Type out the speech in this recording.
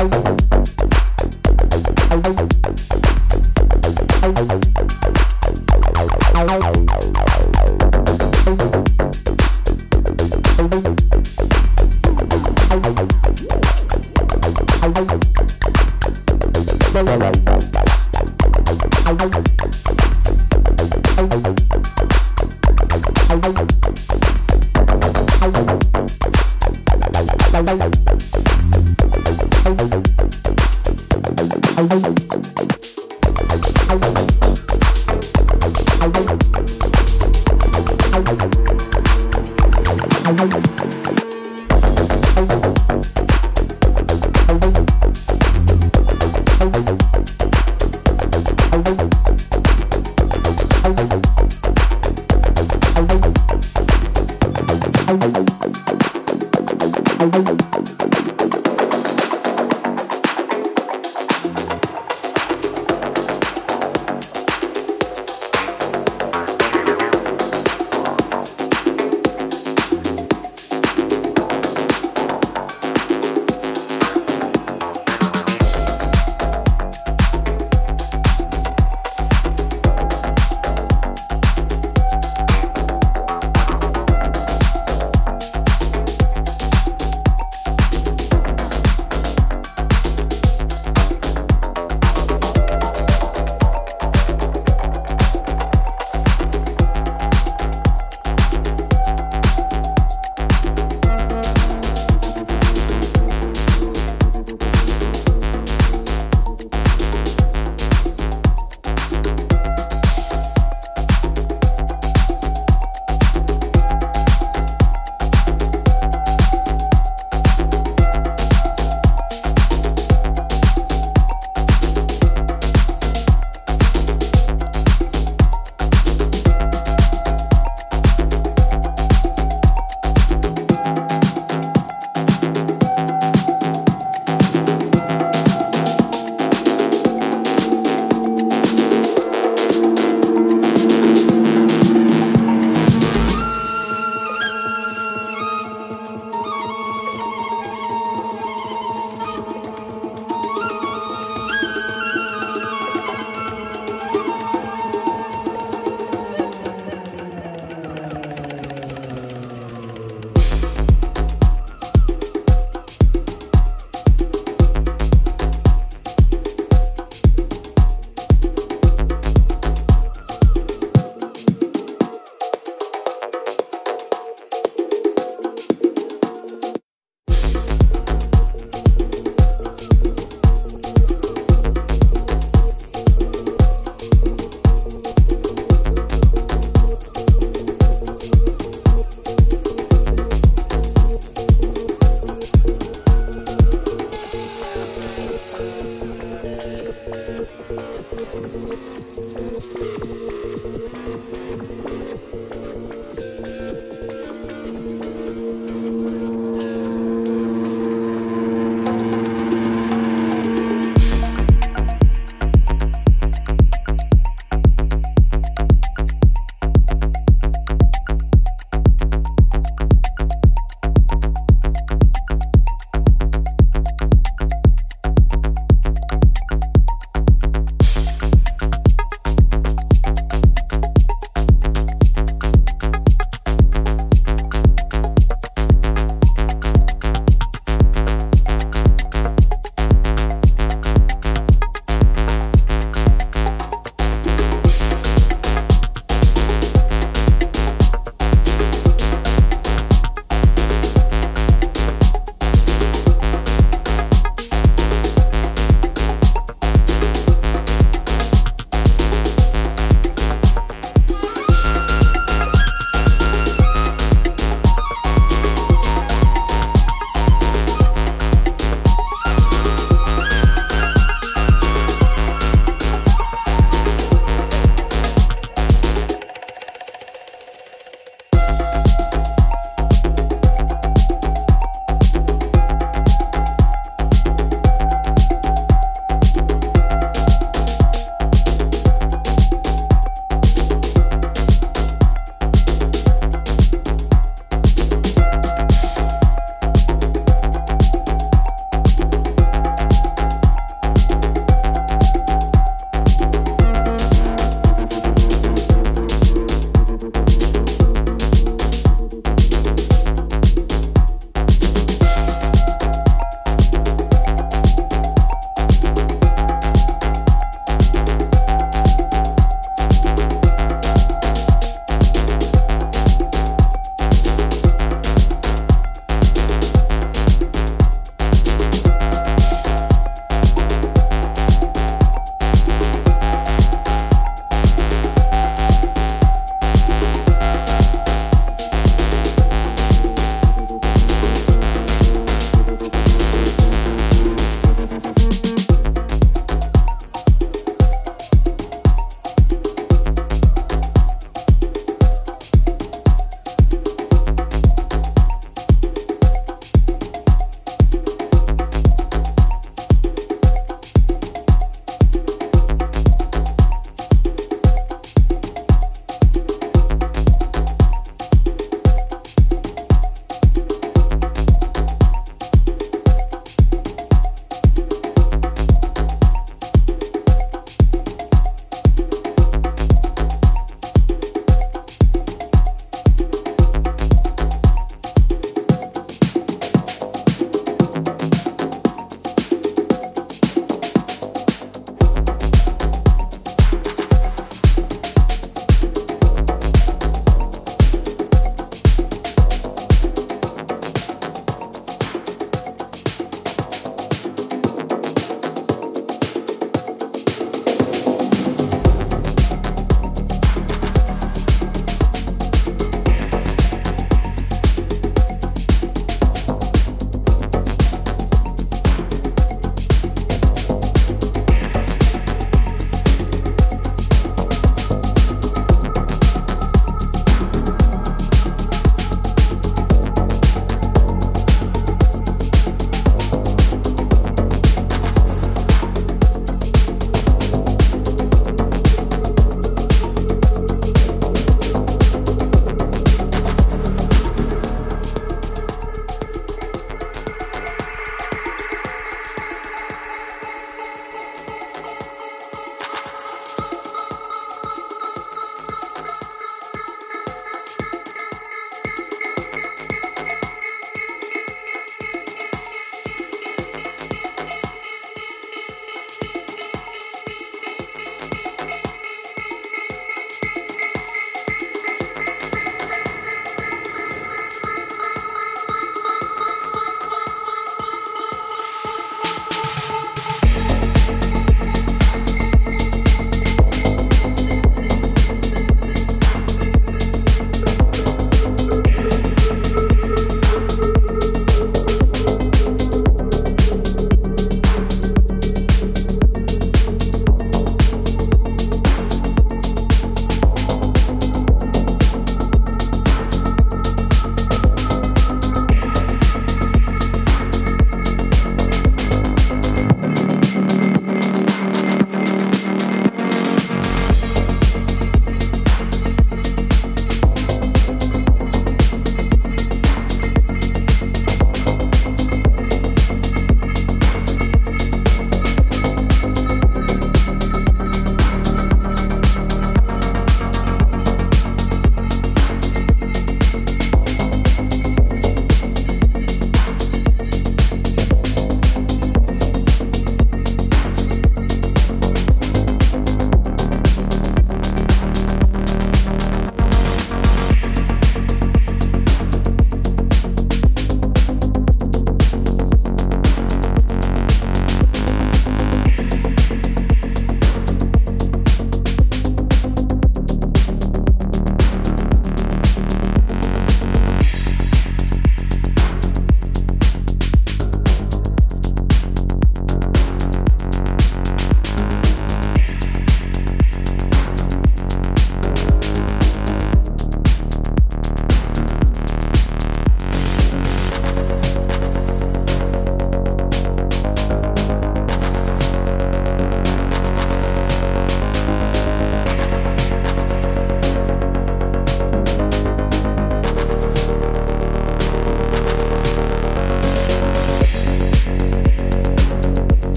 I will.